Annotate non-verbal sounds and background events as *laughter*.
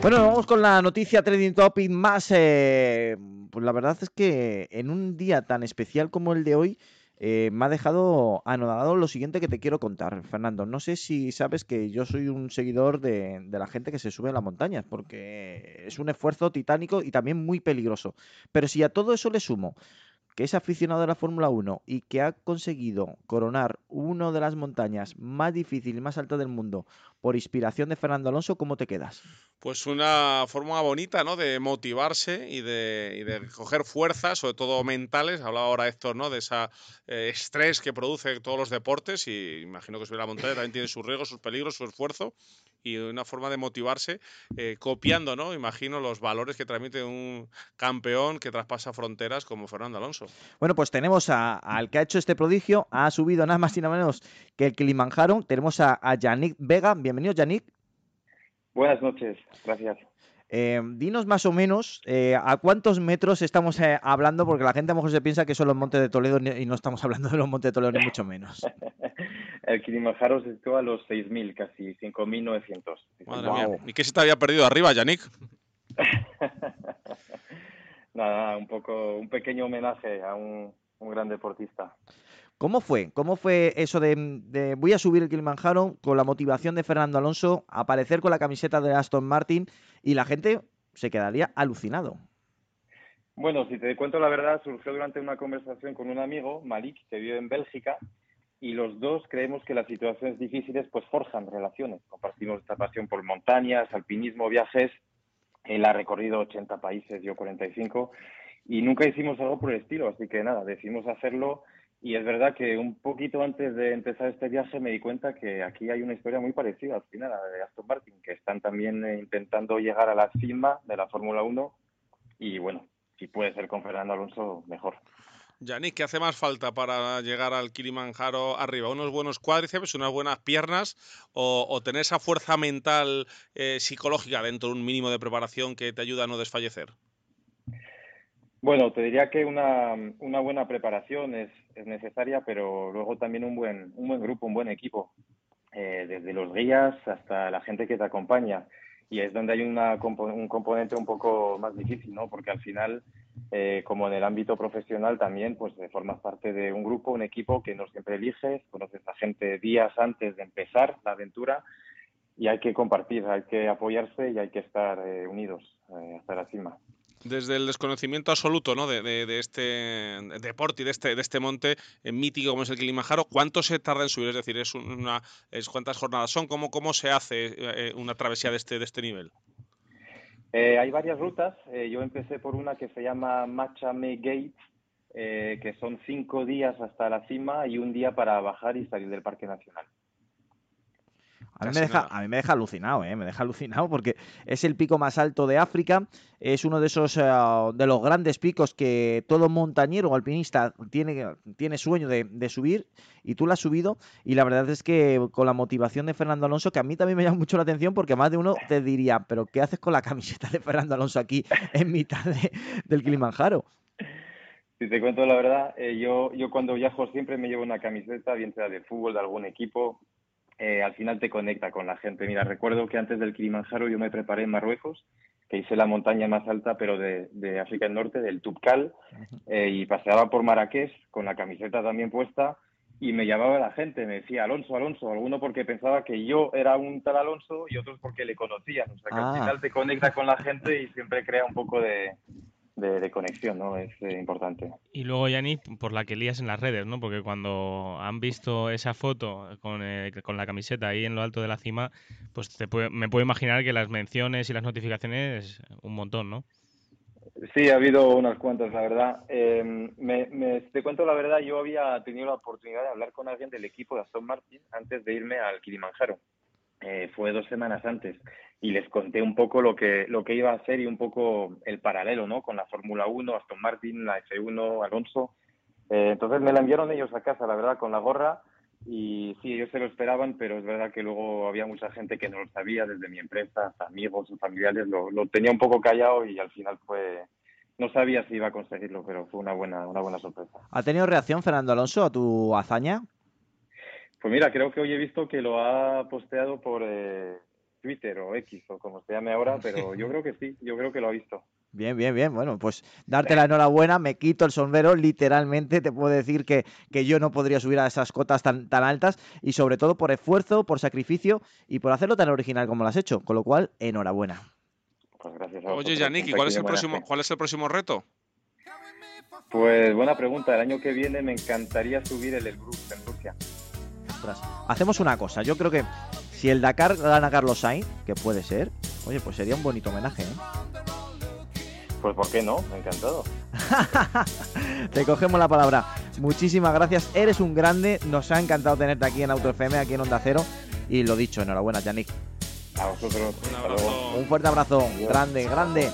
Bueno, vamos con la noticia trending topic más. Eh, pues la verdad es que en un día tan especial como el de hoy, eh, me ha dejado anodado lo siguiente que te quiero contar, Fernando. No sé si sabes que yo soy un seguidor de, de, la gente que se sube a las montañas, porque es un esfuerzo titánico y también muy peligroso. Pero si a todo eso le sumo que es aficionado a la Fórmula 1 y que ha conseguido coronar una de las montañas más difíciles y más altas del mundo por inspiración de Fernando Alonso, ¿cómo te quedas? Pues una forma bonita, ¿no? De motivarse y de, y de coger fuerzas, sobre todo mentales. Hablaba ahora Héctor, ¿no? De ese eh, estrés que produce todos los deportes y imagino que subir la montaña también tiene sus riesgos, sus peligros, su esfuerzo y una forma de motivarse eh, copiando, ¿no? Imagino los valores que transmite un campeón que traspasa fronteras como Fernando Alonso. Bueno, pues tenemos al que ha hecho este prodigio, ha subido nada más y nada menos que el Kilimanjaro. Tenemos a, a Yannick Vega. Bienvenido, Yannick. Buenas noches, gracias. Eh, dinos más o menos eh, a cuántos metros estamos eh, hablando, porque la gente a lo mejor se piensa que son los montes de Toledo y no estamos hablando de los montes de Toledo ni mucho menos. *laughs* el Kilimanjaro se sitúa a los 6.000, casi 5.900. Madre wow. mía. ¿Y qué se te había perdido arriba, Yannick? *laughs* nada, un poco, un pequeño homenaje a un, un gran deportista. ¿Cómo fue? ¿Cómo fue eso de, de, voy a subir el Kilimanjaro con la motivación de Fernando Alonso, aparecer con la camiseta de Aston Martin y la gente se quedaría alucinado? Bueno, si te cuento la verdad, surgió durante una conversación con un amigo, Malik, que vive en Bélgica, y los dos creemos que las situaciones difíciles pues forjan relaciones. Compartimos esta pasión por montañas, alpinismo, viajes. Él ha recorrido 80 países, yo 45, y nunca hicimos algo por el estilo, así que nada, decidimos hacerlo y es verdad que un poquito antes de empezar este viaje me di cuenta que aquí hay una historia muy parecida al final a la de Aston Martin, que están también eh, intentando llegar a la cima de la Fórmula 1 y bueno, si puede ser con Fernando Alonso, mejor. Yannick, ¿qué hace más falta para llegar al Kilimanjaro arriba? ¿Unos buenos cuádriceps, unas buenas piernas o, tener esa fuerza mental, eh, psicológica dentro de un mínimo de preparación que te ayuda a no desfallecer? Bueno, te diría que una, una buena preparación es, es, necesaria, pero luego también un buen, un buen grupo, un buen equipo, eh, desde los guías hasta la gente que te acompaña. Y es donde hay una, un componente un poco más difícil, ¿no? Porque al final, eh, como en el ámbito profesional también, pues formas parte de un grupo, un equipo que no siempre eliges, conoces a gente días antes de empezar la aventura y hay que compartir, hay que apoyarse y hay que estar eh, unidos eh, hasta la cima desde el desconocimiento absoluto ¿no? de, de, de, este deporte y de este, de este monte eh, mítico como es el Kilimanjaro, ¿cuánto se tarda en subir? Es decir, es una, es, ¿cuántas jornadas son? ¿Cómo, cómo se hace eh, una travesía de este, de este nivel? Eh, hay varias rutas. Eh, yo empecé por una que se llama Machame Gate, que son cinco días hasta la cima y un día para bajar y salir del Parque Nacional. A mí, me deja, a mí me deja alucinado, ¿eh? me deja alucinado porque es el pico más alto de África, es uno de esos uh, de los grandes picos que todo montañero o alpinista tiene, tiene sueño de, de, subir y tú lo has subido y la verdad es que con la motivación de Fernando Alonso, que a mí también me llama mucho la atención porque más de uno te diría, pero ¿qué haces con la camiseta de Fernando Alonso aquí en mitad de, del Kilimanjaro? Si te cuento la verdad, eh, yo, yo cuando viajo siempre me llevo una camiseta, bien sea de fútbol, de algún equipo, eh, al final te conecta con la gente. Mira, recuerdo que antes del Kilimanjaro yo me preparé en Marruecos, que hice la montaña más alta, pero de, de África del Norte, del Tubkal, eh, y paseaba por Marrakech con la camiseta también puesta y me llamaba la gente, me decía Alonso, Alonso, alguno porque pensaba que yo era un tal Alonso y otros porque le conocían. O sea que ah. al final te conecta con la gente y siempre crea un poco de, de, de, conexión, ¿no? Es eh, importante. Y luego, Yanni, por la que lías en las redes, ¿no? Porque cuando han visto esa foto con, eh, con la camiseta ahí en lo alto de la cima, pues te puede, me puedo imaginar que las menciones y las notificaciones, un montón, ¿no? Sí, ha habido unas cuantas, la verdad. Eh, me, me, te cuento la verdad, yo había tenido la oportunidad de hablar con alguien del equipo de Aston Martin antes de irme al Kilimanjaro. Eh, fue dos semanas antes y les conté un poco lo que, lo que iba a hacer y un poco el paralelo, ¿no? Con la Fórmula 1, Aston Martin, la F1, Alonso. Eh, entonces me la enviaron ellos a casa, la verdad, con la gorra. Y sí, ellos se lo esperaban, pero es verdad que luego había mucha gente que no lo sabía, desde mi empresa, hasta amigos o familiares, lo, lo tenía un poco callado y al final fue, no sabía si iba a conseguirlo, pero fue una buena, una buena sorpresa. ¿Ha tenido reacción Fernando Alonso a tu hazaña? Pues mira, creo que hoy he visto que lo ha posteado por, eh, Twitter o X o como se llame ahora, pero yo *laughs* creo que sí, yo creo que lo ha visto. Bien, bien, bien. Bueno, pues darte la enhorabuena, me quito el sombrero, literalmente te puedo decir que, que yo no podría subir a esas cotas tan, tan altas y sobre todo por esfuerzo, por sacrificio y por hacerlo tan original como lo has hecho, con lo cual, enhorabuena. Pues gracias a Oye, Yannick, ¿y un cuál es, el próximo, cuál es el próximo reto? Pues buena pregunta. El año que viene me encantaría subir el Elbrus en Rusia. Hacemos una cosa, yo creo que si el Dakar gana Carlos Sainz, que puede ser, oye, pues sería un bonito homenaje, ¿eh? Pues ¿por qué no? Encantado. *laughs* Te cogemos la palabra. Muchísimas gracias, eres un grande, nos ha encantado tenerte aquí en Auto FM, aquí en Onda Cero. Y lo dicho, enhorabuena, Yannick. A vosotros. Un abrazo. Un fuerte abrazo, grande, grande.